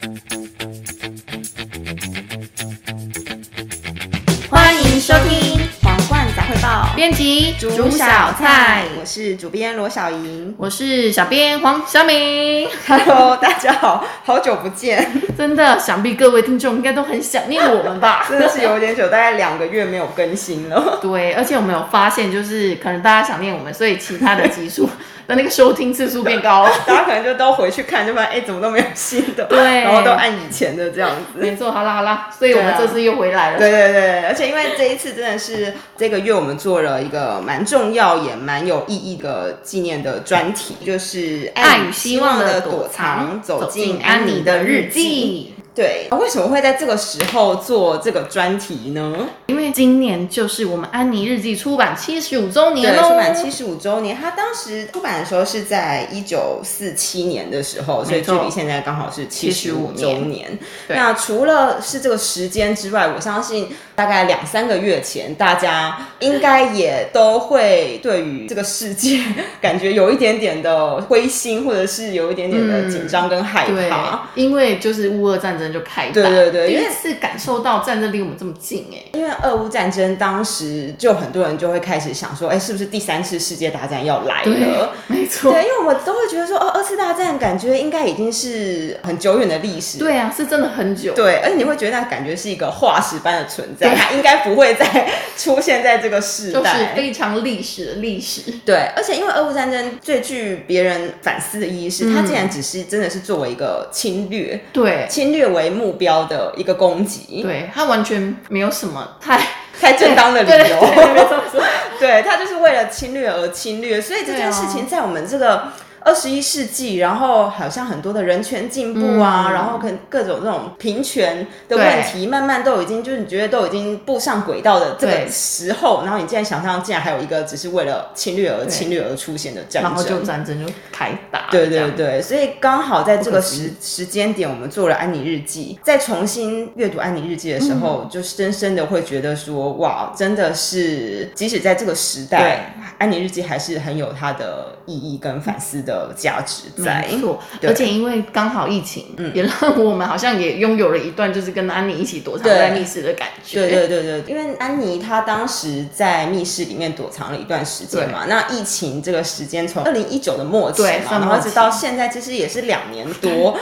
欢迎收听《皇冠杂汇报》，编辑煮小菜，我是主编罗小莹，我是小编黄小敏。Hello，大家好，好久不见，真的，想必各位听众应该都很想念我们吧？真的是有点久，大概两个月没有更新了。对，而且我们有发现，就是可能大家想念我们，所以其他的集数。那那个收听次数变高了，大家可能就都回去看，就发现哎、欸，怎么都没有新的，对，然后都按以前的这样子。没错，好啦好啦，所以我们这次又回来了。对，啊、对对对，而且因为这一次真的是这个月我们做了一个蛮重要也蛮有意义的纪念的专题，就是爱与希望的躲藏，走进安妮的日记。对，为什么会在这个时候做这个专题呢？因为今年就是我们安妮日记出版七十五周年对，出版七十五周年。它当时出版的时候是在一九四七年的时候，所以距离现在刚好是七十五周年。那除了是这个时间之外，我相信大概两三个月前，大家应该也都会对于这个世界 感觉有一点点的灰心，或者是有一点点的紧张跟害怕，嗯、因为就是乌俄战争。就开对对对，第一次感受到战争离我们这么近哎，因为俄乌战争当时就很多人就会开始想说，哎，是不是第三次世界大战要来了？没错，对，因为我们都会觉得说，哦，二次大战感觉应该已经是很久远的历史，对啊，是真的很久，对，而且你会觉得那感觉是一个化石般的存在，它应该不会再出现在这个世代，就是非常历史的历史，对，而且因为俄乌战争最具别人反思的意义是，嗯、它竟然只是真的是作为一个侵略，对，侵略为目标的一个攻击，对，他完全没有什么太 太正当的理由，对，他就是为了侵略而侵略，所以这件事情在我们这个。二十一世纪，然后好像很多的人权进步啊，嗯、然后跟各种这种平权的问题，慢慢都已经就是你觉得都已经步上轨道的这个时候，然后你竟然想象竟然还有一个只是为了侵略而侵略而出现的战争，然后就战争就开打。对对对，所以刚好在这个时时间点，我们做了安妮日记，在重新阅读安妮日记的时候，嗯、就深深的会觉得说，哇，真的是即使在这个时代，安妮日记还是很有它的意义跟反思的。价值在，没错，而且因为刚好疫情，嗯，也让我们好像也拥有了一段就是跟安妮一起躲藏在密室的感觉。对对对对，因为安妮她当时在密室里面躲藏了一段时间嘛，那疫情这个时间从二零一九的末期嘛，然后直到现在其实也是两年 多，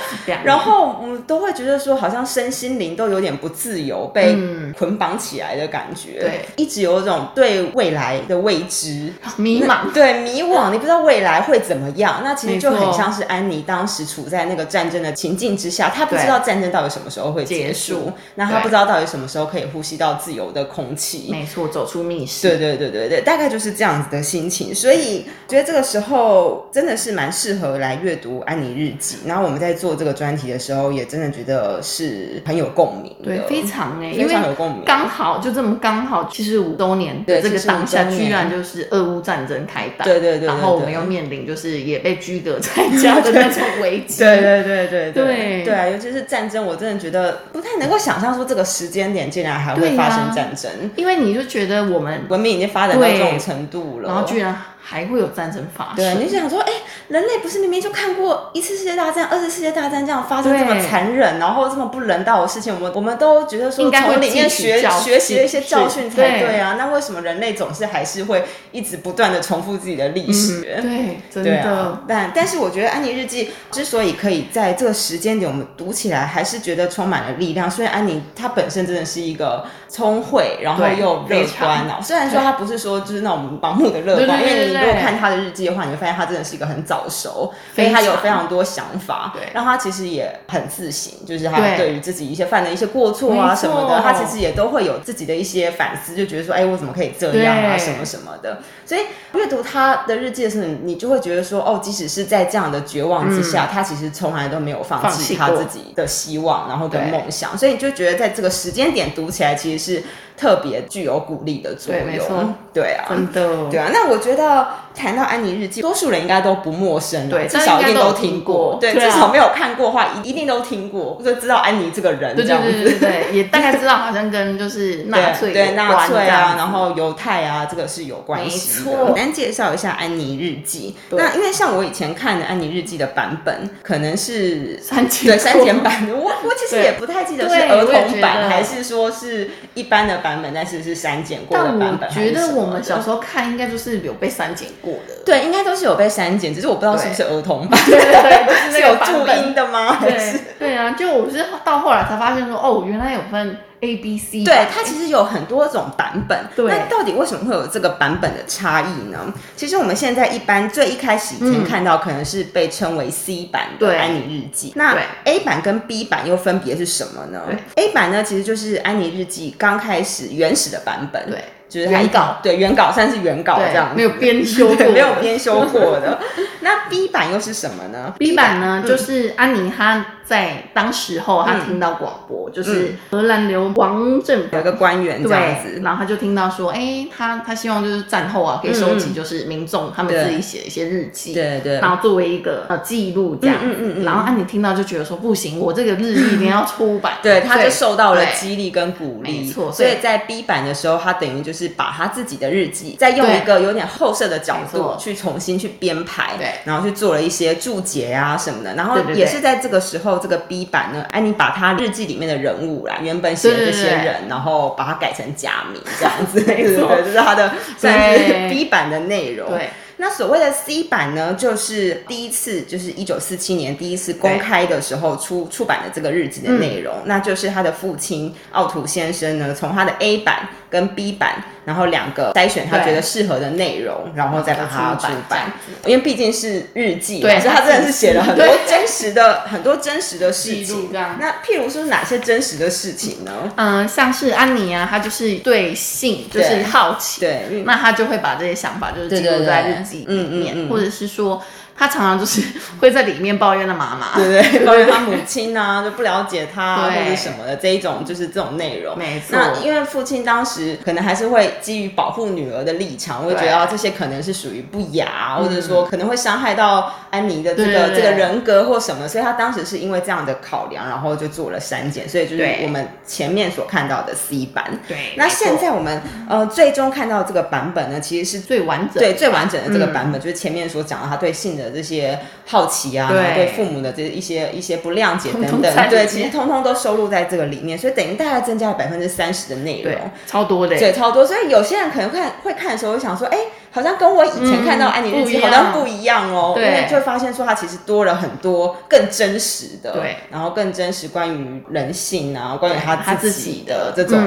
然后我们都会觉得说好像身心灵都有点不自由，被捆绑起来的感觉，对，一直有一种对未来的未知迷茫，对迷惘，你不知道未来会怎么样。那其实就很像是安妮当时处在那个战争的情境之下，她不知道战争到底什么时候会结束，那她不知道到底什么时候可以呼吸到自由的空气。没错，走出密室。对对对对对，大概就是这样子的心情。所以觉得这个时候真的是蛮适合来阅读安妮日记。然后我们在做这个专题的时候，也真的觉得是很有共鸣，对，非常哎，非常有共鸣。刚好就这么刚好七十五周年的这个当下，居然就是俄乌战争开打。对对对，然后我们又面临就是也。被拘隔在家的那种危机，对对对对对对！尤其是战争，我真的觉得不太能够想象说这个时间点竟然还会发生战争，因为你就觉得我们文明已经发展到这种程度了，然后居然。还会有战争发生？对，你想说，哎、欸，人类不是明明就看过一次世界大战、二次世界大战这样发生这么残忍，然后这么不人道的事情，我们我们都觉得说从里面学学习了一些教训才对啊。对，那为什么人类总是还是会一直不断的重复自己的历史？嗯、对，真的。啊、但但是我觉得安妮日记之所以可以在这个时间点我们读起来，还是觉得充满了力量。虽然安妮她本身真的是一个聪慧，然后又乐观啊。虽然说她不是说就是那种盲目的乐观，因为你。如果看他的日记的话，你会发现他真的是一个很早熟，所以他有非常多想法。对，然后他其实也很自省，就是他对。于自己一些犯的一些过错啊什么的，他其实也都会有自己的一些反思，就觉得说，哎，我怎么可以这样啊，什么什么的。所以阅读他的日记的时候，你就会觉得说，哦，即使是在这样的绝望之下，他其实从来都没有放弃他自己的希望，然后跟梦想。所以你就觉得在这个时间点读起来，其实是特别具有鼓励的作用。对，没错，对啊，真的，对啊。那我觉得。谈到安妮日记，多数人应该都不陌生，对，至少一定都听过，对，至少没有看过的话，一一定都听过，就知道安妮这个人，这样。子，对对对对，也大概知道好像跟就是纳粹 对纳粹啊，然后犹太啊，这个是有关系的。没错，简单介绍一下安妮日记。那因为像我以前看的安妮日记的版本，可能是 删减对删减版。的，我我其实也不太记得是儿童版还是说是一般的版本，但是是删减过的版本。我觉得我们小时候看应该就是有被删减过的，对，应该都是有被删减，只是我不知道是不是儿童版，对对对，是有注音的吗？对对啊，就我是到后来才发现说，哦，原来有分 A、B、C，对，它其实有很多种版本。对，那到底为什么会有这个版本的差异呢？其实我们现在一般最一开始已经看到，可能是被称为 C 版的安妮日记。那 A 版跟 B 版又分别是什么呢？A 版呢，其实就是安妮日记刚开始原始的版本。对。就是原稿，对，原稿算是原稿这样，没有编修过，没有编修过的。那 B 版又是什么呢？B 版呢，就是安妮她在当时候她听到广播，就是荷兰流亡政府。有个官员这样子，然后她就听到说，哎，她她希望就是战后啊，可以收集就是民众他们自己写一些日记，对对，然后作为一个呃记录这样，嗯嗯嗯，然后安妮听到就觉得说不行，我这个日记一定要出版，对，她就受到了激励跟鼓励，没错，所以在 B 版的时候，她等于就是。把他自己的日记，再用一个有点后设的角度去重新去编排，对，然后去做了一些注解啊什么的，然后也是在这个时候，这个 B 版呢，哎，你把他日记里面的人物啦，原本写的这些人，然后把它改成假名这样子，对 对对，这是他的算是 B 版的内容。对。那所谓的 C 版呢，就是第一次，就是一九四七年第一次公开的时候出出版的这个日记的内容，嗯、那就是他的父亲奥图先生呢，从他的 A 版跟 B 版，然后两个筛选他觉得适合的内容，然后再把它出版。因为毕竟是日记，对，所以他真的是写了很多真实的 很多真实的事情。那譬如说哪些真实的事情呢？嗯，像是安妮啊，她就是对性就是好奇，对，那她就会把这些想法就是记录在日记。嗯嗯嗯，或者是说。他常常就是 会在里面抱怨的妈妈，对对，抱怨他母亲啊，就不了解他或者什么的这一种，就是这种内容。没错。那因为父亲当时可能还是会基于保护女儿的立场，会觉得这些可能是属于不雅，或者说可能会伤害到安妮的这个这个人格或什么，所以他当时是因为这样的考量，然后就做了删减。所以就是我们前面所看到的 C 版。对。那现在我们呃最终看到这个版本呢，其实是最完整，对最完整的这个版本，就是前面所讲的他对性的。这些好奇啊，对，对父母的这一些一些不谅解等等，对，其实通通都收录在这个里面，所以等于大概增加了百分之三十的内容，超多的，对，超多。所以有些人可能看会看的时候，会想说，哎。好像跟我以前看到安妮日记好像不一样哦，因为就会发现说它其实多了很多更真实的，对，然后更真实关于人性啊，关于他自己的这种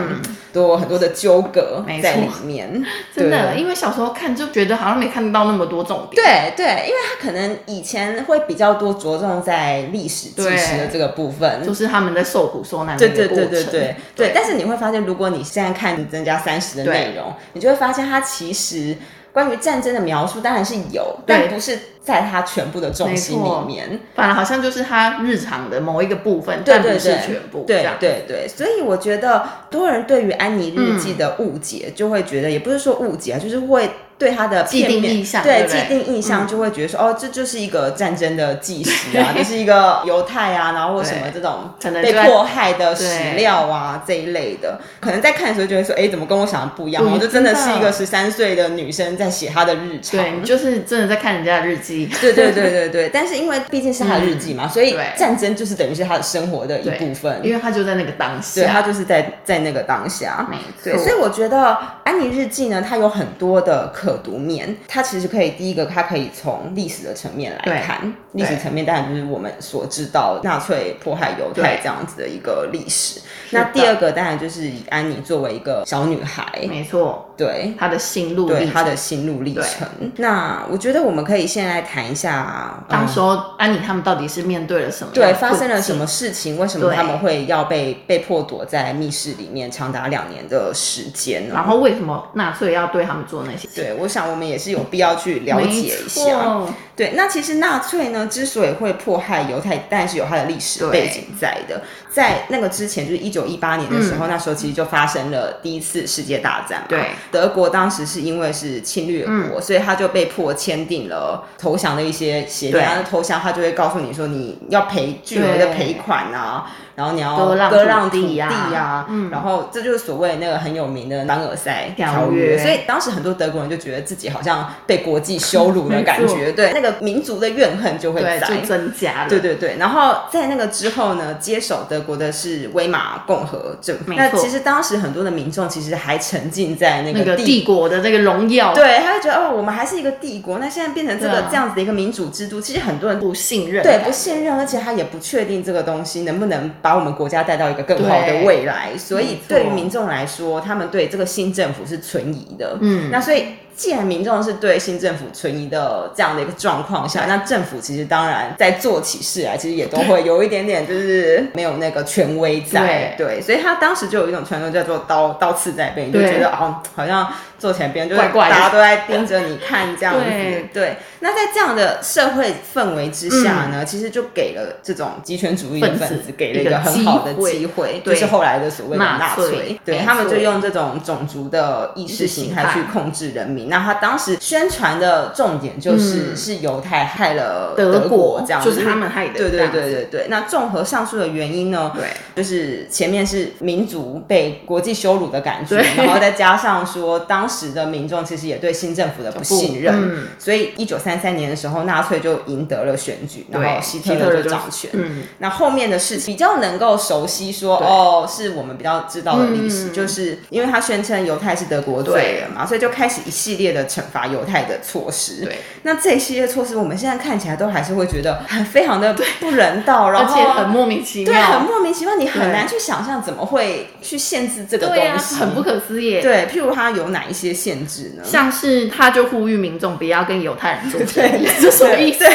多很多的纠葛在里面。真的，因为小时候看就觉得好像没看到那么多重点。对对，因为他可能以前会比较多着重在历史纪实的这个部分，就是他们在受苦受难的对对对对对。对。但是你会发现，如果你现在看增加三十的内容，你就会发现它其实。关于战争的描述当然是有，但不是在他全部的重心里面，反而好像就是他日常的某一个部分，但不是全部。对对对，所以我觉得多人对于安妮日记的误解，就会觉得也不是说误解啊，就是会。对他的既定印象，对既定印象就会觉得说，哦，这就是一个战争的纪实啊，就是一个犹太啊，然后或什么这种被迫害的史料啊这一类的，可能在看的时候就会说，哎，怎么跟我想的不一样？我就真的是一个十三岁的女生在写她的日常，对，就是真的在看人家的日记，对对对对对。但是因为毕竟是她的日记嘛，所以战争就是等于是她的生活的一部分，因为她就在那个当下，对，她就是在在那个当下，没错。所以我觉得安妮日记呢，它有很多的可。可读面，它其实可以第一个，它可以从历史的层面来看，历史层面当然就是我们所知道纳粹迫害犹太这样子的一个历史。那第二个当然就是以安妮作为一个小女孩，没错，对她的心路，对她的心路历程。那我觉得我们可以先来谈一下，当时安妮他们到底是面对了什么？对，发生了什么事情？为什么他们会要被被迫躲在密室里面长达两年的时间？然后为什么纳粹要对他们做那些？对。我想我们也是有必要去了解一下，对，那其实纳粹呢之所以会迫害犹太，但是有它的历史背景在的。在那个之前，就是一九一八年的时候，嗯，那时候其实就发生了第一次世界大战嘛。对，德国当时是因为是侵略国，嗯，所以他就被迫签订了投降的一些协议。然后投降，他就会告诉你说，你要赔巨额的赔款啊。然后你要割让土地啊，嗯，然后这就是所谓那个很有名的凡尔赛条约。所以当时很多德国人就觉得自己好像被国际羞辱的 感觉，对，那个民族的怨恨就会增加了。对对对。然后在那个之后呢，接手德国的是威玛共和政府。那其实当时很多的民众其实还沉浸在那个帝国的那个荣耀，对，他会觉得哦，我们还是一个帝国。那现在变成这个这样子的一个民主制度，其实很多人不信任，对，不信任，而且他也不确定这个东西能不能把我们国家带到一个更好的未来，所以对于民众来说，他们对这个新政府是存疑的。嗯，那所以。既然民众是对新政府存疑的这样的一个状况下，那政府其实当然在做起事来，其实也都会有一点点就是没有那个权威在，对，对，所以他当时就有一种传说叫做刀刀刺在背，你就觉得哦，好像做起来别人就是大家都在盯着你看这样子，对，对。那在这样的社会氛围之下呢，嗯、其实就给了这种极权主义的分子给了一个很好的机会，就是后来的所谓的纳粹，对，他们就用这种种族的意识形态去控制人民。那他当时宣传的重点就是、嗯、是犹太害了德国这样子，就是他们害的。对对对对对。那综合上述的原因呢，对，就是前面是民族被国际羞辱的感觉，然后再加上说当时的民众其实也对新政府的不信任，嗯、所以一九三三年的时候，纳粹就赢得了选举，然后希特勒就掌权。嗯，那后面的事情比较能够熟悉说，说哦，是我们比较知道的历史、嗯，就是因为他宣称犹太是德国罪人嘛，所以就开始一系列。列的惩罚犹太的措施，对，那这一系列措施，我们现在看起来都还是会觉得很非常的不人道，然后而且很莫名其妙，对，很莫名其妙，你很难去想象怎么会去限制这个东西，啊、很不可思议。对，譬如他有哪一些些限制呢？像是他就呼吁民众不要跟犹太人做生意，这什么意思？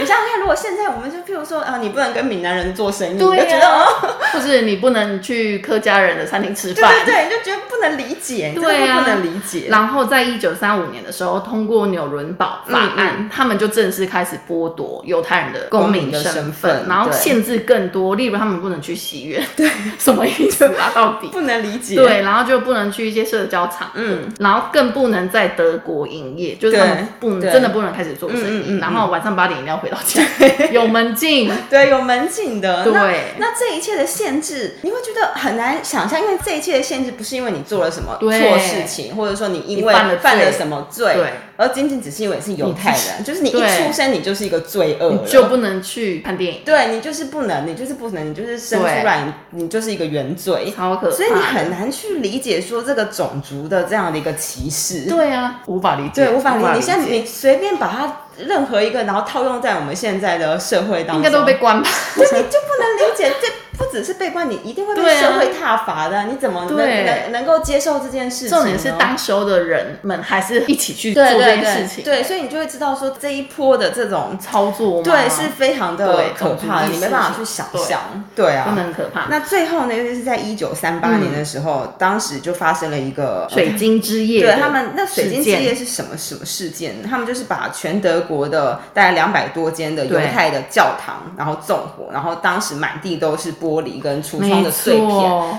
你想想看，如果现在我们就譬如说啊，你不能跟闽南人做生意，对啊、你就觉得哦，或是你不能去客家人的餐厅吃饭，对 对对，你就觉得不能理解，对啊，不能理解。然后在一九三五年的时候，通过纽伦堡法案，嗯嗯，他们就正式开始剥夺犹太人的公民的身份，然后限制更多，例如他们不能去戏院，对，什么意思啊？到底。不能理解。对，然后就不能去一些社交场，嗯，然后更不能在德国营业，就是他们不能真的不能开始做生意，然后晚上八点一定要回到家，有门禁，对，有门禁的。对，那，那这一切的限制，你会觉得很难想象，因为这一切的限制不是因为你做了什么错事情，或者说你因为犯了犯了什么罪。对。而仅仅只是因为是犹太人，就是你一出生你就是一个罪恶，你就不能去看电影。对，你就是不能，你就是不能，你就是生出来你，就是一个原罪，超可怕。所以你很难去理解说这个种族的这样的一个歧视。对啊，无法理解，对，无法理解。你现在你随便把它任何一个，然后套用在我们现在的社会当中，应该都被关吧？对，你就不能理解这。不只是被关，你一定会被社会踏伐的。啊、你怎么能能能够接受这件事情？重点是当时的人们还是一起去做这件事情。对，所以你就会知道说这一波的这种操作，对，是非常的可怕的，你没办法去想象。对啊，真的很可怕。那最后呢，尤其是在一九三八年的时候，嗯，当时就发生了一个水晶之夜。对他们，那水晶之夜是什么什么事件？他们就是把全德国的大概两百多间的犹太的教堂，然后纵火，然后当时满地都是玻璃跟橱窗的碎片，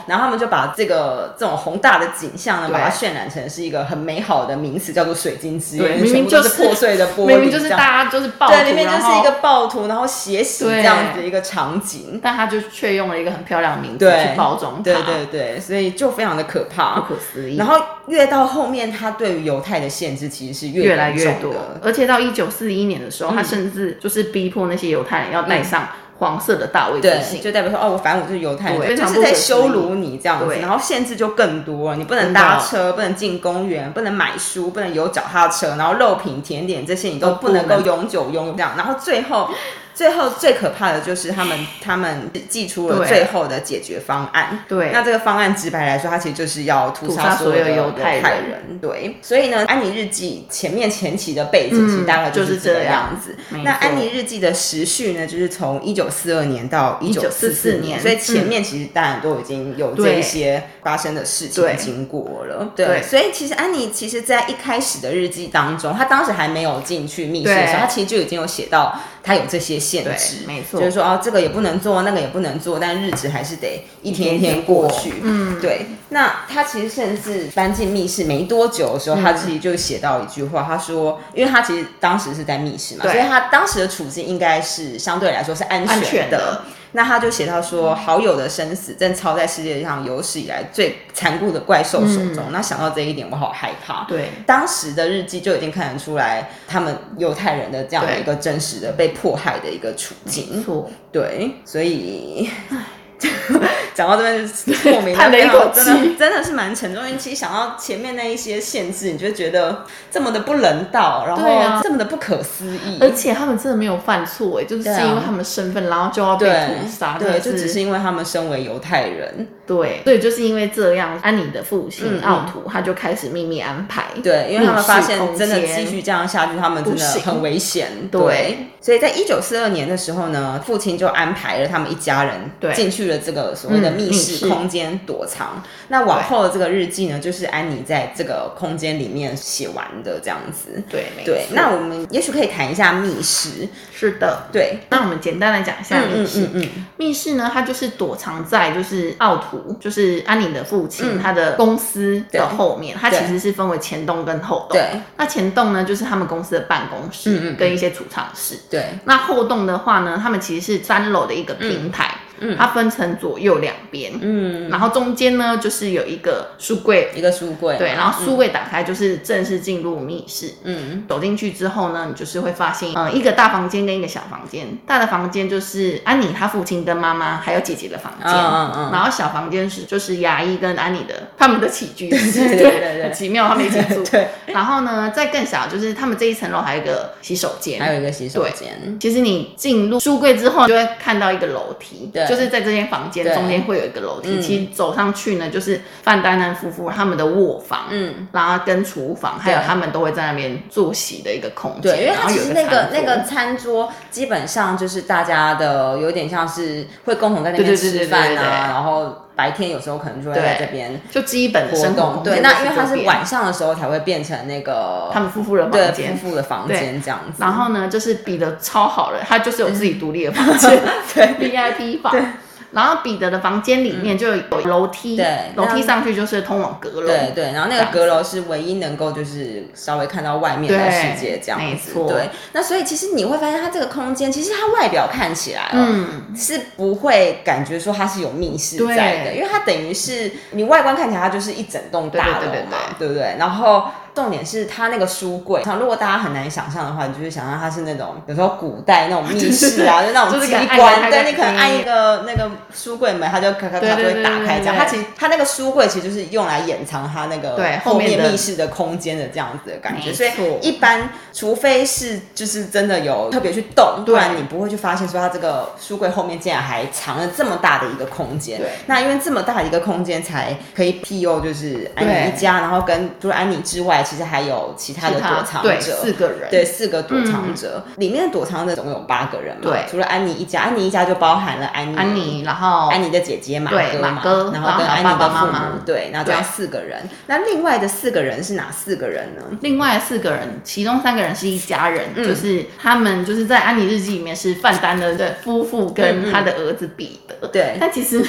然后他们就把这个这种宏大的景象呢，把它渲染成是一个很美好的名词，叫做“水晶之夜”。明明就是破碎的玻璃，明明就是大家就是暴徒，对，里面就是一个暴徒，然后血洗这样子一个场景，但他就却用了一个很漂亮的名字去包装，对对对，所以就非常的可怕，不可思议。然后越到后面，他对于犹太的限制其实是越，越来越多，而且到一九四一年的时候，他甚至就是逼迫那些犹太人要带上。黄色的大卫之星，就代表说哦，我反正我就是犹太人，就是在羞辱你这样子，然后限制就更多，你不能搭车，不能进公园，不能买书，不能有脚踏车，然后肉品、甜点这些你都不能。够永久拥有这样，然后最后最后最可怕的就是他们他们寄出了最后的解决方案。对，那这个方案直白来说，它其实就是要屠杀所有的犹太人。对，所以呢，《安妮日记》前面前期的背景其实大概就是这个样子。嗯、那《安妮日记》的时序呢，就是从一九四二年到一九四四年，所以前面其实当然都已经有这一些发生的事情经过了。对，对，所以其实安妮其实在一开始的日记当中，她当时还没有进去密室的时候，她其实就已经有写到。它有这些限制，没错，就是说哦，这个也不能做，那个也不能做，但日子还是得一天一天过去。嗯，对。那他其实甚至搬进密室没多久的时候，嗯、他自己就写到一句话，他说，因为他其实当时是在密室嘛，所以他当时的处境应该是相对来说是安全的。安全的那他就写到说，好友的生死正操在世界上有史以来最残酷的怪兽手中。嗯、那想到这一点，我好害怕。对，当时的日记就已经看得出来，他们犹太人的这样的一个真实的被迫害的一个处境。错，对，所以。讲到这边就莫名的一口气，真的真的是蛮沉重。因为其实想到前面那一些限制，你就觉得这么的不人道，然后这么的不可思议。而且他们真的没有犯错，哎，就是是因为他们身份，然后就要被屠杀。对，就只是因为他们身为犹太人。对，所以，就是因为这样，安妮的父亲奥图他就开始秘密安排。对，因为他们发现真的继续这样下去，他们真的很危险。对，所以在一九四二年的时候呢，父亲就安排了他们一家人进去了这个所谓的密室空间躲藏。那往后的这个日记呢，就是安妮在这个空间里面写完的这样子。对，对。那我们也许可以谈一下密室。是的，对。那我们简单来讲一下密室。嗯，密室呢，它就是躲藏在就是奥图，就是安妮的父亲他的公司的后面。它其实是分为前栋跟后栋。对。那前栋呢，就是他们公司的办公室跟一些储藏室。对。那后栋的话呢，他们其实是三楼的一个平台。嗯，它分成左右两边，嗯，然后中间呢就是有一个书柜，一个书柜，对，然后书柜打开就是正式进入密室，嗯，走进去之后呢，你就是会发现，嗯，一个大房间跟一个小房间，大的房间就是安妮她父亲跟妈妈还有姐姐的房间，嗯嗯，然后小房间是就是牙医跟安妮的他们的起居室，对对对，很奇妙，他们一起住，对，然后呢再更小就是他们这一层楼还有一个洗手间，还有一个洗手间，其实你进入书柜之后就会看到一个楼梯，对。就是在这间房间中间会有一个楼梯，其实走上去呢，就是范丹丹夫妇他们的卧房，嗯，然后跟厨房，还有他们都会在那边坐席的一个空间。对，因为它其实那个那个餐桌基本上就是大家的，有点像是会共同在那边吃饭啊，然后白天有时候可能就会在这边就基本的生活。对，那因为它是晚上的时候才会变成那个他们夫妇的房间，夫妇的房间这样子。然后呢，就是比的超好了，他就是有自己独立的房间，对，VIP 房。然后彼得的房间里面就有楼梯，对，楼梯上去就是通往阁楼，对对。然后那个阁楼是唯一能够就是稍微看到外面的世界这样子，对。那所以其实你会发现它这个空间，其实它外表看起来，嗯，是不会感觉说它是有密室在的，因为它等于是你外观看起来它就是一整栋大楼嘛，对不对？然后。重点是它那个书柜，像如果大家很难想象的话，你就是想象它是那种，有时候古代那种密室啊，就 那种机关，对，你可能按一个那个书柜门，它就咔咔咔就会打开这样。它其实它那个书柜其实就是用来掩藏它那个后面密室的空间的这样子的感觉。所以一般除非是就是真的有特别去动，不然你不会去发现说它这个书柜后面竟然还藏了这么大的一个空间。对，那因为这么大的一个空间才可以庇佑就是安妮一家，然后跟除了安妮之外。其实还有其他的躲藏者，四个人，对，四个躲藏者，里面的躲藏者总共有八个人嘛，对，除了安妮一家，安妮一家就包含了安妮，安妮，然后安妮的姐姐马哥嘛，然后跟安妮的父母，对，那这样四个人。那另外的四个人是哪四个人呢？另外四个人，其中三个人是一家人，就是他们就是在安妮日记里面是范丹的夫妇跟他的儿子彼得，对，但其实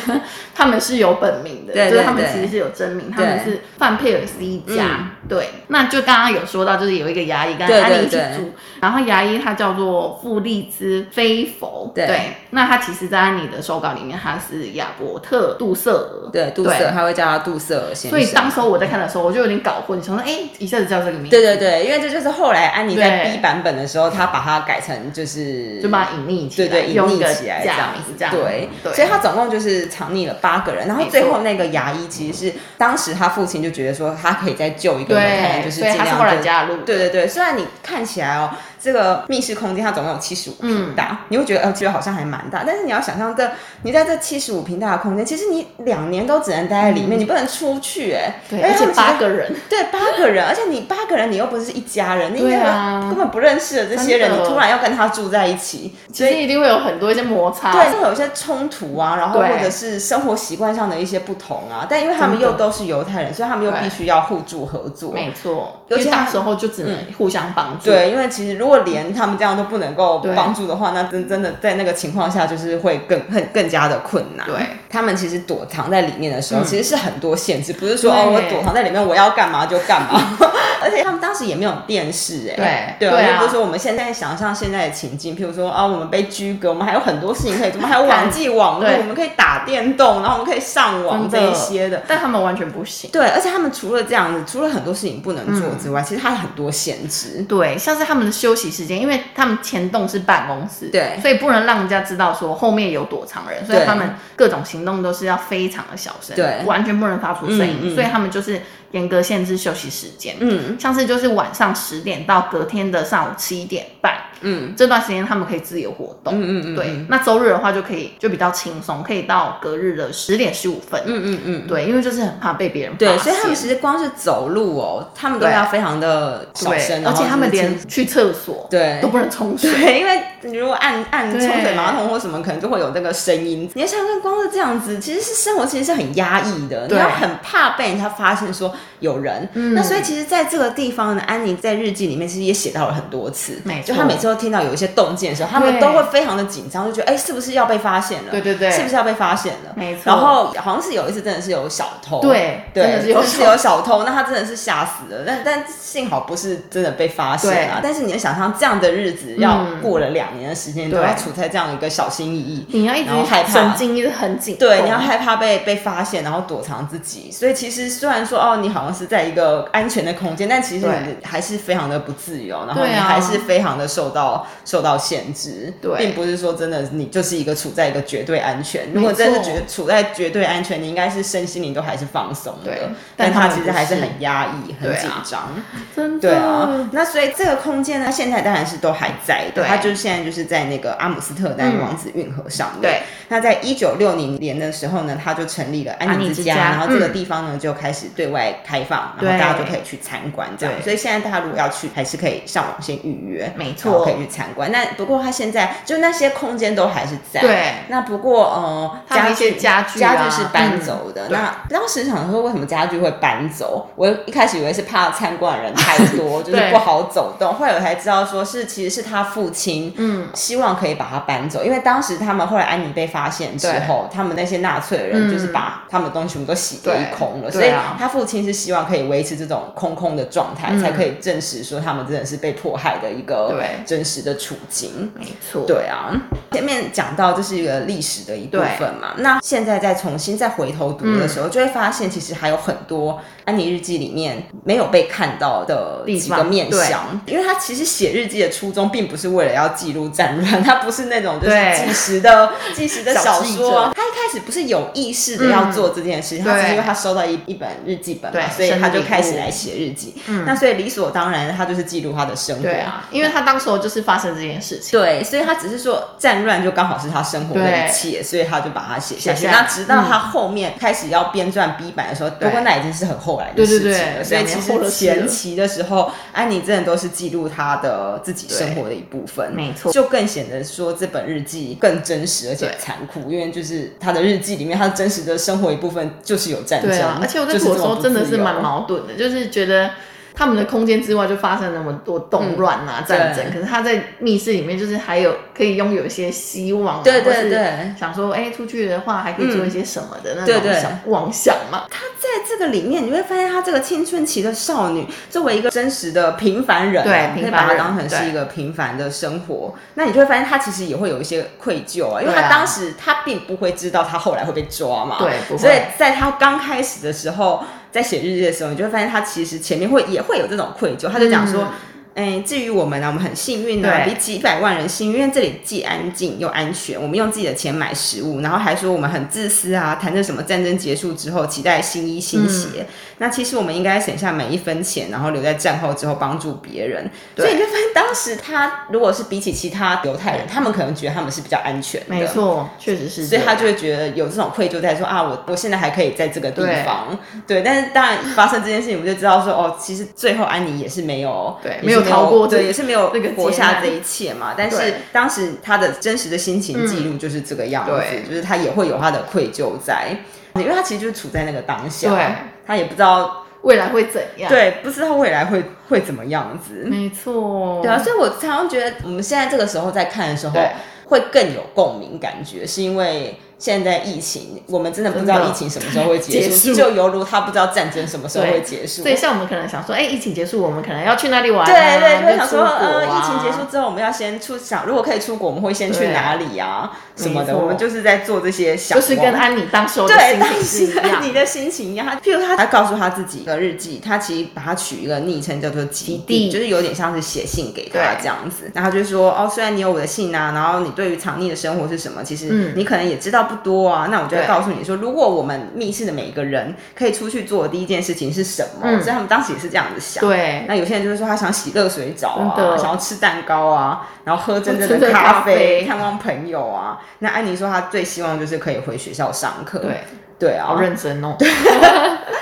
他们是有本名的，对就是他们其实是有真名，他们是范佩尔斯一家，对。那就刚刚有说到，就是有一个牙医跟安妮一起住，然后牙医他叫做傅利兹菲佛，对，那他其实，在安妮的手稿里面，他是亚伯特杜瑟尔，对，杜瑟，他会叫他杜瑟尔先生。所以当时我在看的时候，我就有点搞混，想说，哎，一下子叫这个名字。对对对，因为这就是后来安妮在 B 版本的时候，他把它改成就是就把它隐匿起来，对对，隐匿起来这样子，这样对。所以他总共就是藏匿了八个人，然后最后那个牙医其实是当时他父亲就觉得说，他可以再救一个人。人就是尽量后来加入。对对对，虽然你看起来哦。这个密室空间它总共有七十五平大，嗯、你会觉得呃，其实好像还蛮大。但是你要想象这，你在这七十五平大的空间，其实你两年都只能待在里面，嗯、你不能出去哎。对，而且八个人，对，八个人，而且你八个人，你又不是一家人，你啊，你根本不认识的这些人，你突然要跟他住在一起，所以一定会有很多一些摩擦，对，会有一些冲突啊，然后或者是生活习惯上的一些不同啊。但因为他们又都是犹太人，所以他们又必须要互助合作。没错，尤其那时候就只能互相帮助。对，因为其实如果连他们这样。都不能够帮助的话，那真真的在那个情况下，就是会更很更加的困难。对，他们其实躲藏在里面的时候，其实是很多限制，不是说哦，我躲藏在里面，我要干嘛就干嘛。而且他们当时也没有电视，哎，对对，不是说我们现在想象现在的情境，譬如说啊，我们被拘格，我们还有很多事情可以做，我们还有网际网络，我们可以打电动，然后我们可以上网这一些的。但他们完全不行。对，而且他们除了这样子，除了很多事情不能做之外，其实他有很多限制。对，像是他们的休息时间，因为他们前栋是办公室，对，所以不能让人家知道说后面有躲藏人，所以他们各种行动都是要非常的小声，对，完全不能发出声音，所以他们就是。严格限制休息时间，嗯，像是就是晚上十点到隔天的上午七点半，嗯，这段时间他们可以自由活动，嗯嗯嗯，对，那周日的话就可以就比较轻松，可以到隔日的十点十五分，嗯嗯嗯，对，因为就是很怕被别人发现，对，所以他们其实光是走路哦，他们都要非常的小声，而且他们连去厕所对。都不能冲水，对，因为你如果按按冲水马桶或什么，可能就会有那个声音。你要想想，光是这样子，其实是生活其实是很压抑的，你要很怕被人家发现说。有人，嗯、那所以其实，在这个地方呢，安妮在日记里面其实也写到了很多次。没，就她每次都听到有一些动静的时候，他们都会非常的紧张，就觉得哎、欸，是不是要被发现了？对对对，是不是要被发现了？没错。然后好像是有一次真的是有小偷，对对，真的是有是有小偷，那他真的是吓死了。但但幸好不是真的被发现啊。但是你要想象这样的日子要过了两年的时间，嗯、都要处在这样一个小心翼翼，你要一直害怕，神经一直很紧，对，你要害怕被被发现，然后躲藏自己。所以其实虽然说哦，你好像是在一个。安全的空间，但其实你还是非常的不自由，然后你还是非常的受到受到限制，对，并不是说真的你就是一个处在一个绝对安全。如果真的是觉处在绝对安全，你应该是身心灵都还是放松的，但他其实还是很压抑、很紧张，真的。对啊，那所以这个空间呢，现在当然是都还在的，它就是现在就是在那个阿姆斯特丹王子运河上面。对，那在一九六零年的时候呢，他就成立了安妮之家，然后这个地方呢就开始对外开放，然后大家就。可以去参观这样，所以现在大家如果要去，还是可以上网先预约，没错，可以去参观。那不过它现在就那些空间都还是在，对。那不过呃，家具家具家具是搬走的。嗯、那当时想说，为什么家具会搬走？我一开始以为是怕参观的人太多，就是不好走动。后来我才知道，说是其实是他父亲，嗯，希望可以把它搬走，因为当时他们后来安妮被发现之后，对他们那些纳粹的人就是把他们的东西全部都洗得一空了，所以他父亲是希望可以维持这种。空空的状态，才可以证实说他们真的是被迫害的一个真实的处境。没错，对啊。前面讲到这是一个历史的一部分嘛，那现在再重新再回头读的时候，就会发现其实还有很多安妮日记里面没有被看到的几个面相。因为他其实写日记的初衷并不是为了要记录战乱，他不是那种就是纪实的纪实的小说。他一开始不是有意识的要做这件事情，他只是因为他收到一一本日记本嘛，所以他就开始来。写日记，嗯，那所以理所当然，他就是记录他的生活，对啊，因为他当时候就是发生这件事情，对，所以他只是说战乱就刚好是他生活的一切，所以他就把它写下去。那直到他后面开始要编撰 B 版的时候，不过那已经是很后来的事情了。对对对，所以其实前期的时候，安妮真的都是记录他的自己生活的一部分，没错，就更显得说这本日记更真实而且残酷，因为就是他的日记里面，他真实的生活一部分就是有战争，啊、而且我在读的时候真的是蛮矛盾的，就是。觉得他们的空间之外就发生那么多动乱啊、战争，可是他在密室里面就是还有可以拥有一些希望，对对对，想说哎，出去的话还可以做一些什么的那种想妄想嘛。他在这个里面你会发现，他这个青春期的少女作为一个真实的平凡人，对，可以把她当成是一个平凡的生活，那你就会发现他其实也会有一些愧疚啊，因为他当时他并不会知道他后来会被抓嘛，对，所以在他刚开始的时候。在写日记的时候，你就会发现他其实前面会也会有这种愧疚，他就讲说，哎，至于我们呢，我们很幸运呢，比几百万人幸运，因为这里既安静又安全。我们用自己的钱买食物，然后还说我们很自私啊，谈着什么战争结束之后期待新衣新鞋。嗯、那其实我们应该省下每一分钱，然后留在战后之后帮助别人。所以你就发现，当时他如果是比起其他犹太人，他们可能觉得他们是比较安全的。没错，确实是。所以他就会觉得有这种愧疚在说啊，我我现在还可以在这个地方。对，对，但是当然发生这件事情，我们就知道说哦，其实最后安妮也是没有对没有。逃过对，也是没有活下这一切嘛。但是当时他的真实的心情记录就是这个样子，嗯、就是他也会有他的愧疚在，因为他其实就是处在那个当下，对他也不知道未来会怎样，对，不知道未来会会怎么样子。没错，对啊，所以我常常觉得我们现在这个时候在看的时候，会更有共鸣感觉，是因为。现在疫情，我们真的不知道疫情什么时候会结束，就犹如他不知道战争什么时候会结束。所以像我们可能想说，哎、欸，疫情结束，我们可能要去哪里玩、啊？对对，就会想说，呃，疫情结束之后，我们要先出想，如果可以出国，我们会先去哪里啊？什么的，我们就是在做这些小，就是跟安妮当时的心情是一样，你的心情一样。他譬如他，他告诉他自己的日记，他其实把它取一个昵称叫做基地，就是有点像是写信给他这样子。然后就说，哦，虽然你有我的信啊，然后你对于藏匿的生活是什么，其实你可能也知道不多啊。那我。就会告诉你说，如果我们密室的每一个人可以出去做的第一件事情是什么？嗯、所以他们当时也是这样子想。对。那有些人就是说他想洗热水澡啊，想要吃蛋糕啊，然后喝真正的咖啡，看望朋友啊。那安妮说她最希望就是可以回学校上课。对。对啊，好认真哦。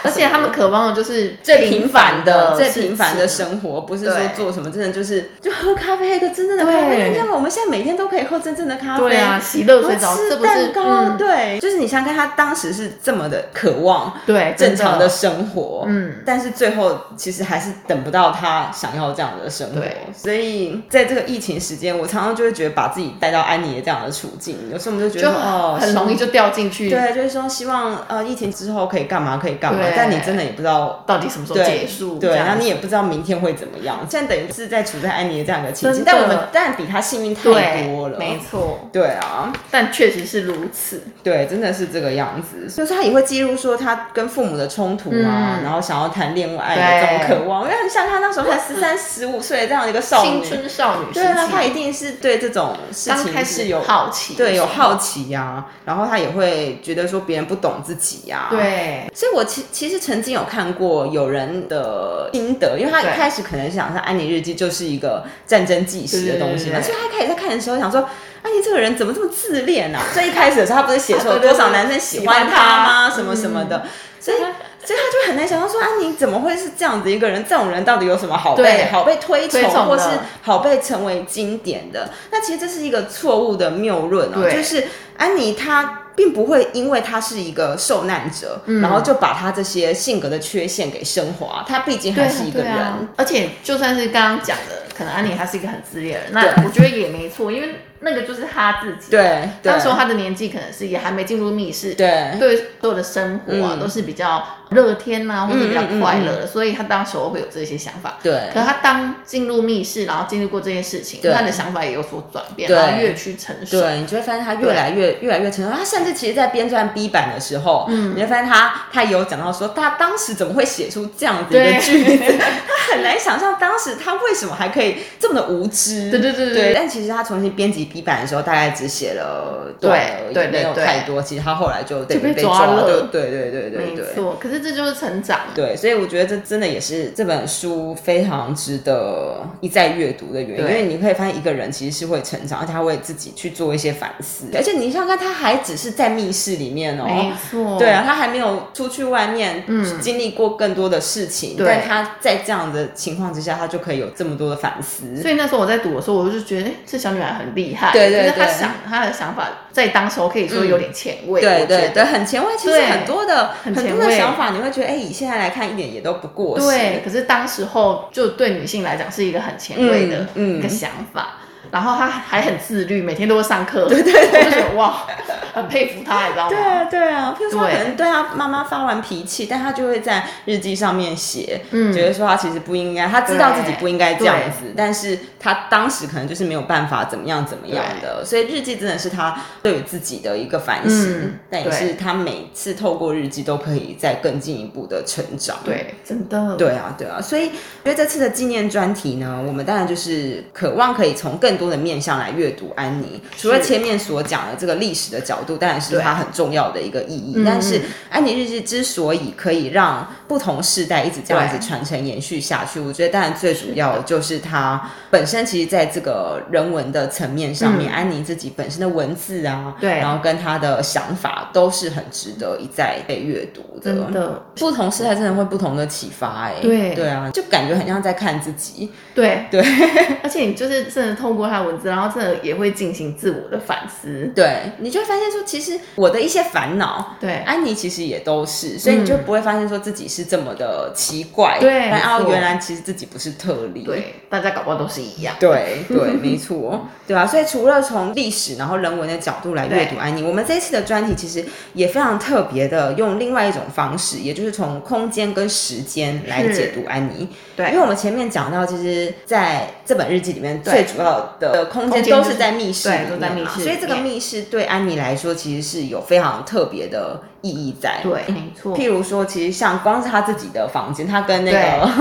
而且他们渴望的就是最平凡的、最平凡的生活，不是说做什么真的就是就喝咖啡，喝真正的咖啡。你看？我们现在每天都可以喝真正的咖啡，对啊，洗热水澡、吃蛋糕，对，就是你想看他当时是这么的渴望，对正常的生活，嗯，但是最后其实还是等不到他想要这样的生活。所以在这个疫情时间，我常常就会觉得把自己带到安妮的这样的处境，有时候我们就觉得哦，很容易就掉进去。对，就是说希望。呃，疫情之后可以干嘛？可以干嘛？但你真的也不知道到底什么时候结束。对，然后你也不知道明天会怎么样。现在等于是在处在安妮的这样一个情境，但我们但比他幸运太多了。没错，对啊，但确实是如此。对，真的是这个样子。所以说他也会记录说他跟父母的冲突啊，然后想要谈恋爱的这种渴望，因为很像他那时候才 十三、十五岁这样的一个少女，青春少女。对啊，他一定是对这种事情是有好奇，对，有好奇呀。然后他也会觉得说别人不懂自己呀。对，所以我其其实曾经有看过有人的心得，因为他一开始可能想说安妮日记就是一个战争纪实的东西嘛，所以他开始在看的时候想说，安妮这个人怎么这么自恋啊？所以一开始的时候他不是写说有多少男生喜欢他吗？什么什么的，所以所以他就很难想到说安妮怎么会是这样子一个人？这种人到底有什么好被好被推崇，或是好被成为经典的？那其实这是一个错误的谬论啊，就是安妮她。并不会因为他是一个受难者，嗯、然后就把他这些性格的缺陷给升华。他毕竟还是一个人，而且就算是刚刚讲的，可能安妮她是一个很自恋的人，那我觉得也没错，因为。那个就是他自己。对，那时候他的年纪可能是也还没进入密室，对，对，所有的生活啊都是比较乐天呐，或者比较快乐的，所以他当时候会有这些想法。对，可是他当进入密室，然后经历过这件事情，他的想法也有所转变，然后越去成熟。对，你就会发现他越来越越来越成熟。他甚至其实，在编撰 B 版的时候，嗯，你会发现他他也有讲到说，他当时怎么会写出这样子一个句子？他很难想象当时他为什么还可以这么的无知。对对对对。但其实他重新编辑。B 版的时候大概只写了对对，没有太多。其实他后来就被被抓了。对对对对对，没错。可是这就是成长。对，所以我觉得这真的也是这本书非常值得一再阅读的原因。因为你可以发现一个人其实是会成长，而且他会自己去做一些反思。而且你想想看，他还只是在密室里面哦，没错。对啊，他还没有出去外面，嗯，经历过更多的事情。但他在这样的情况之下，他就可以有这么多的反思。所以那时候我在读的时候，我就觉得，哎，这小女孩很厉害。对对对，他想她的想法在当时候可以说有点前卫，对对对，很前卫。其实很多的很多的想法，你会觉得哎，以现在来看一点也都不过时。对，可是当时候就对女性来讲是一个很前卫的一个想法。然后他还很自律，每天都会上课。对对对，就觉得哇，很佩服他，你知道吗？对啊，对啊。譬如说，可能对他妈妈发完脾气，但他就会在日记上面写，嗯，觉得说他其实不应该，他知道自己不应该这样子，但是他当时可能就是没有办法怎么样怎么样的，所以日记真的是他对于自己的一个反省，嗯、但也是他每次透过日记都可以再更进一步的成长。对，真的。对啊，对啊。所以，因为这次的纪念专题呢，我们当然就是渴望可以从更多的面向来阅读安妮，除了前面所讲的这个历史的角度，当然是它很重要的一个意义。但是安妮日记之所以可以让不同世代一直这样子传承延续下去，我觉得当然最主要就是它本身其实在这个人文的层面上面，嗯、安妮自己本身的文字啊，对，然后跟她的想法都是很值得一再被阅读的。真的，不同世代真的会不同的启发、欸，哎，对。对啊，就感觉很像在看自己。对。对，而且你就是真的透过他的文字，然后真的也会进行自我的反思。对，你就会发现说，其实我的一些烦恼，对，安妮其实也都是，所以你就不会发现说自己是这么的奇怪。对，然后原来其实自己不是特例。对，大家搞不好都是一样。对对，没错，对吧？所以除了从历史然后人文的角度来阅读安妮，我们这次的专题其实也非常特别的，用另外一种方式，也就是从空间跟时间来解读安妮。对，因为我们前面讲到，其实在这本日记里面，最主要的空间都是在密室里所以这个密室对安妮来说，其实是有非常特别的意义在。对，没错。譬如说，其实像光是他自己的房间，他跟那个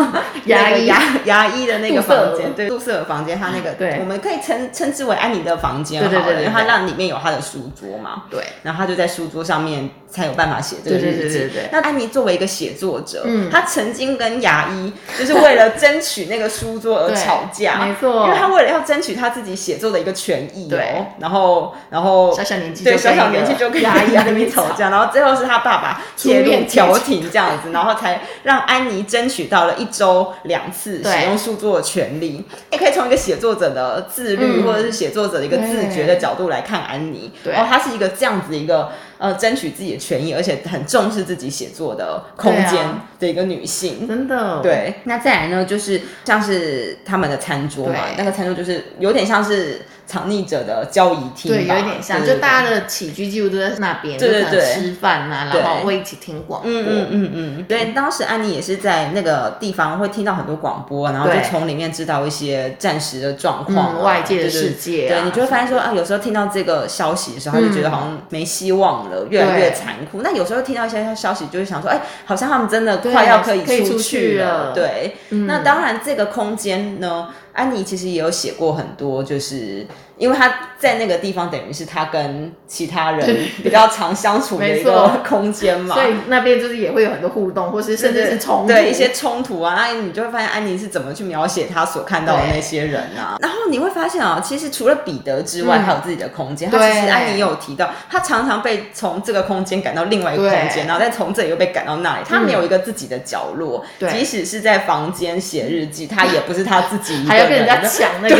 牙医牙牙医的那个房间，对，宿舍的房间，他那个，对，我们可以称称之为安妮的房间，对对对，他让里面有他的书桌嘛，对，然后他就在书桌上面才有办法写这个日记。那安妮作为一个写作者，嗯，她曾经跟牙医就是为了争取那个书桌而吵架，没错，因为她为了要争取她自己写作的一个权益，对，然后然后小小年纪对小小年纪就跟牙医那边吵架，然后最后是他爸爸介入调停这样子，然后才让安妮争取到了一周两次使用书桌的权利。也可以从一个写作者的自律或者是写作者的一个自觉的角度来看安妮，然后她是一个这样子一个。呃，争取自己的权益，而且很重视自己写作的空间的一个女性，真的。对，那再来呢，就是像是他们的餐桌嘛，那个餐桌就是有点像是。藏匿者的交易厅，对，有一点像，就大家的起居几乎都在那边，对对对，吃饭呐，然后会一起听广播，嗯嗯嗯嗯。对，当时安妮也是在那个地方会听到很多广播，然后就从里面知道一些暂时的状况，外界的世界。对，你就会发现说啊，有时候听到这个消息的时候，他就觉得好像没希望了，越来越残酷。那有时候听到一些消息，就会想说，哎，好像他们真的快要可以出去了。对，那当然这个空间呢。安妮其实也有写过很多，就是因为她在那个地方，等于是她跟其他人比较常相处的一个空间嘛，所以那边就是也会有很多互动，或是甚至是冲突，对一些冲突啊，那你就会发现安妮是怎么去描写她所看到的那些人啊。然后你会发现啊，其实除了彼得之外，还有自己的空间。她其实安妮也有提到，她常常被从这个空间赶到另外一个空间，然后再从这里又被赶到那里。她没有一个自己的角落，即使是在房间写日记，她也不是她自己一个。跟人家抢那个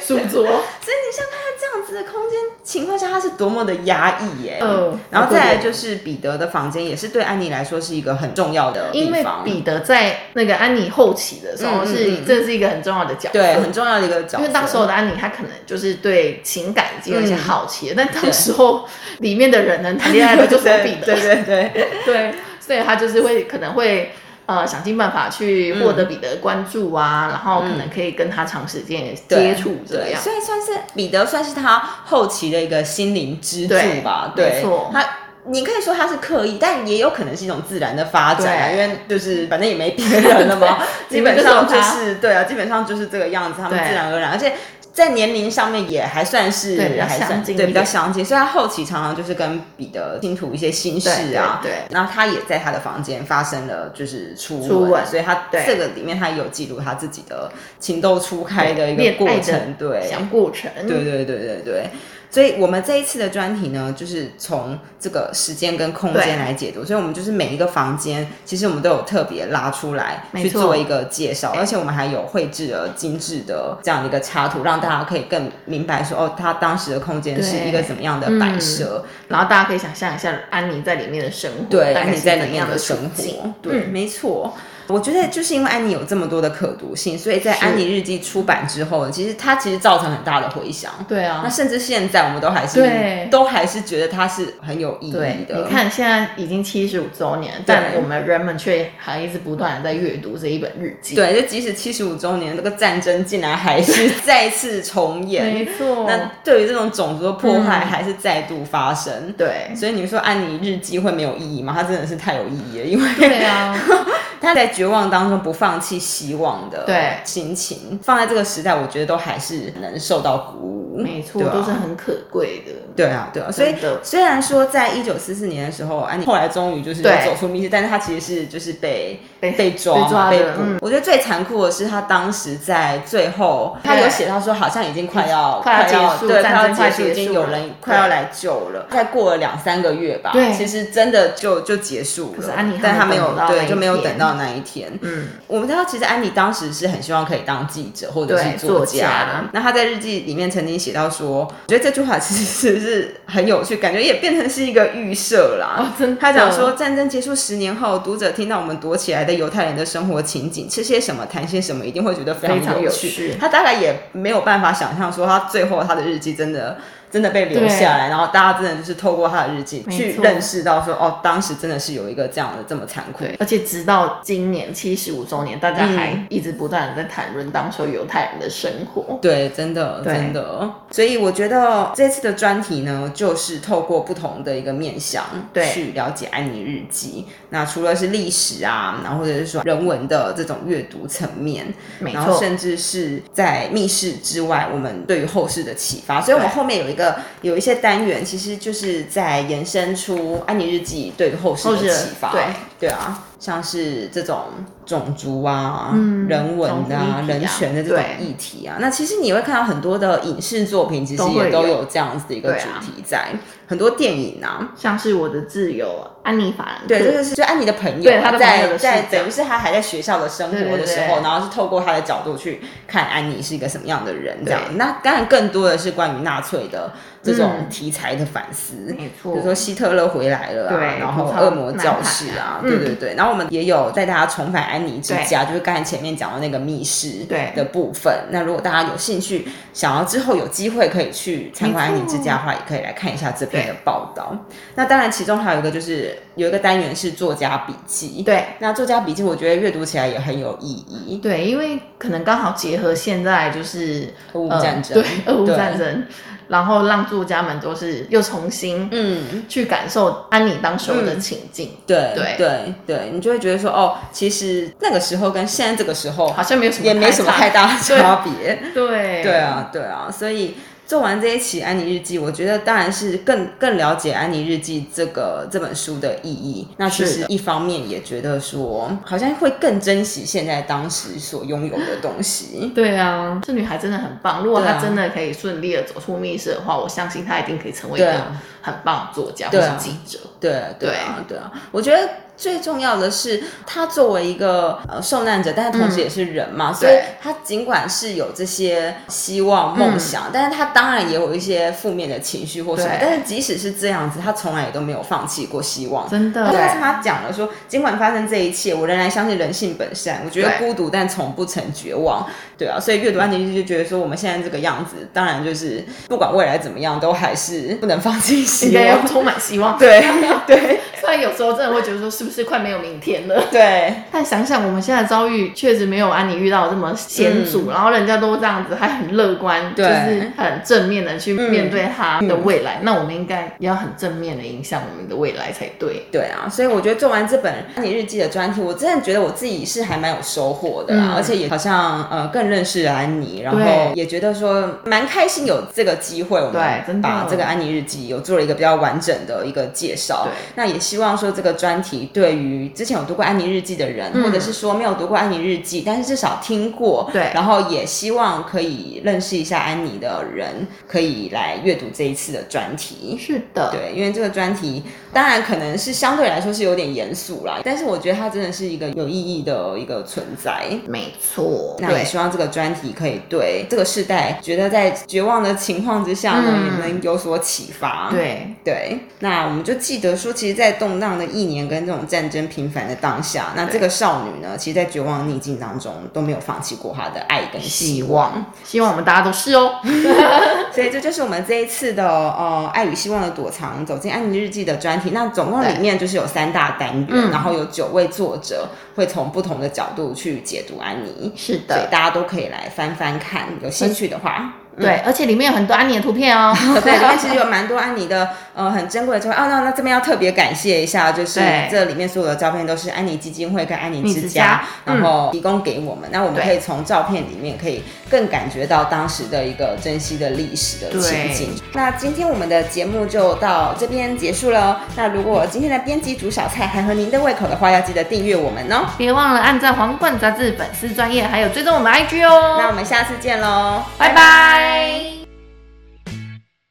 书桌，所以你像他这样子的空间情况下，他是多么的压抑耶。嗯，然后再来就是彼得的房间，也是对安妮来说是一个很重要的地方。因为彼得在那个安妮后期的时候，是这是一个很重要的角色，对，很重要的一个角色。因为当时候的安妮，她可能就是对情感已经有一些好奇了，但当时候里面的人呢谈恋爱的就 是彼得，对对对 对，所以他就是会可能会。呃，想尽办法去获得彼得关注啊，嗯、然后可能可以跟他长时间接触这样，所以算是彼得算是他后期的一个心灵支柱吧。对，没错，他你可以说他是刻意，但也有可能是一种自然的发展啊，因为就是反正也没别人了嘛，基本上就是对啊，基本上就是这个样子，他们自然而然，而且。在年龄上面也还算是还算对比较相近，所以他后期常常就是跟彼得倾吐一些心事啊，对，然后他也在他的房间发生了就是初吻，所以他这个里面他有记录他自己的情窦初开的一个过程，对，小过程，对对对对对。所以，我们这一次的专题呢，就是从这个时间跟空间来解读。所以，我们就是每一个房间，其实我们都有特别拉出来去做一个介绍，而且我们还有绘制了精致的这样的一个插图，让大家可以更明白说，哦，他当时的空间是一个怎么样的摆设。嗯、然后，大家可以想象一下安妮在里面的生活，对，安妮在里面的生活，对，嗯、没错。我觉得就是因为安妮有这么多的可读性，所以在安妮日记出版之后，其实它其实造成很大的回响。对啊，那甚至现在我们都还是对都还是觉得它是很有意义的。你看现在已经七十五周年，但我们人们却还一直不断的在阅读这一本日记。对，就即使七十五周年这个战争竟然还是再次重演，没错。那对于这种种族的破坏还是再度发生。嗯、对，所以你们说安妮日记会没有意义吗？它真的是太有意义了，因为对啊。他在绝望当中不放弃希望的心情，放在这个时代，我觉得都还是能受到鼓舞。没错，都是很可贵的。对啊，对啊。所以虽然说在一九四四年的时候，安妮后来终于就是走出密室，但是她其实是就是被被抓被捕。我觉得最残酷的是，他当时在最后，他有写到说，好像已经快要快要对，快要结束，已经有人快要来救了。再过了两三个月吧，对，其实真的就就结束了。但他没有对，就没有等到那一天。嗯，我们知道，其实安妮当时是很希望可以当记者或者是作家的。那他在日记里面曾经写到说，我觉得这句话其实是是很有趣，感觉也变成是一个预设啦。哦，真。他讲说，战争结束十年后，读者听到我们躲起来的犹太人的生活情景，吃些什么，谈些什么，一定会觉得非常有趣。他大概也没有办法想象说，他最后他的日记真的。真的被留下来，然后大家真的就是透过他的日记去认识到说，哦，当时真的是有一个这样的这么残酷。而且直到今年七十五周年，大家还一直不断的在谈论当初犹太人的生活。对，真的，真的。所以我觉得这次的专题呢，就是透过不同的一个面向去了解安妮日记。那除了是历史啊，然后或者是说人文的这种阅读层面，然后甚至是在密室之外，我们对于后世的启发。所以我们后面有一个。有一些单元，其实就是在延伸出安妮日记对后世的启发。对对啊，像是这种种族啊、嗯、人文啊、啊人权的这种议题啊，那其实你会看到很多的影视作品，其实也都有。这样子的一个主题在。啊、很多电影啊，像是我的挚友安妮法兰，对，这个是就安妮的朋友，他在在等于是他还在学校的生活的时候，然后是透过他的角度去看安妮是一个什么样的人，这样。那当然更多的是关于纳粹的。这种题材的反思，嗯、没错，比如说希特勒回来了啊，对然后恶魔教室啊，对对对，然后我们也有带大家重返安妮之家，就是刚才前面讲的那个密室的部分。那如果大家有兴趣，想要之后有机会可以去参观安妮之家的话，也可以来看一下这篇的报道。那当然，其中还有一个就是有一个单元是作家笔记，对，那作家笔记我觉得阅读起来也很有意义，对，因为可能刚好结合现在就是俄乌战争，呃、对，俄乌战争。然后让作家们都是又重新嗯。去感受安妮当时候的情境，嗯、对对。对对，你就会觉得说哦，其实那个时候跟现在这个时候好像没有什么也没什么太大的差别，对对，对啊对啊，所以。做完这一期安妮日记，我觉得当然是更更了解安妮日记这个这本书的意义。那其实一方面也觉得说，好像会更珍惜现在当时所拥有的东西。对啊，这女孩真的很棒。如果她真的可以顺利的走出密室的话，我相信她一定可以成为一个很棒的作家或是记者。对对啊，对啊，对啊，我觉得。最重要的是，他作为一个呃受难者，但是同时也是人嘛，嗯、所以他尽管是有这些希望、梦想，嗯、但是他当然也有一些负面的情绪或什么。但是即使是这样子，他从来也都没有放弃过希望。真的，但是他讲了说，尽管发生这一切，我仍然相信人性本善。我觉得孤独，但从不曾绝望。对啊，所以阅读安妮就觉得说，我们现在这个样子，当然就是不管未来怎么样，都还是不能放弃希望，要充满希望。对 对。虽然有时候真的会觉得说，是不是快没有明天了？对。但想想我们现在遭遇，确实没有安妮遇到这么险阻，嗯、然后人家都这样子，还很乐观，就是很正面的去面对他的未来。嗯、那我们应该也要很正面的影响我们的未来才对。对啊，所以我觉得做完这本安妮日记的专题，我真的觉得我自己是还蛮有收获的啦，嗯、而且也好像呃更认识了安妮，然后也觉得说蛮开心有这个机会，我们把这个安妮日记有做了一个比较完整的一个介绍。对，那也希望说这个专题对于之前有读过安妮日记的人，嗯、或者是说没有读过安妮日记，但是至少听过，对，然后也希望可以认识一下安妮的人，可以来阅读这一次的专题。是的，对，因为这个专题当然可能是相对来说是有点严肃啦，但是我觉得它真的是一个有意义的一个存在。没错，那也希望这个专题可以对这个世代觉得在绝望的情况之下呢，嗯、也能有所启发。对。对，那我们就记得说，其实，在动荡的一年跟这种种战争频繁的当下，那这个少女呢，其实，在绝望逆境当中都没有放弃过她的爱跟希望。希望我们大家都是哦。所以这就是我们这一次的呃爱与希望的躲藏，走进安妮日记的专题。那总共里面就是有三大单元，嗯、然后有九位作者会从不同的角度去解读安妮。是的，所以大家都可以来翻翻看，有兴趣的话。对，而且里面有很多安妮的图片哦。对，里面其实有蛮多安妮的，呃，很珍贵的照片。哦，那那这边要特别感谢一下，就是这里面所有的照片都是安妮基金会跟安妮之家，然后提供给我们。那我们可以从照片里面可以更感觉到当时的一个珍惜的历史的情景。那今天我们的节目就到这边结束了。那如果今天的编辑煮小菜还合您的胃口的话，要记得订阅我们哦。别忘了按赞皇冠杂志粉丝专业，还有追踪我们 IG 哦。那我们下次见喽，拜拜。拜。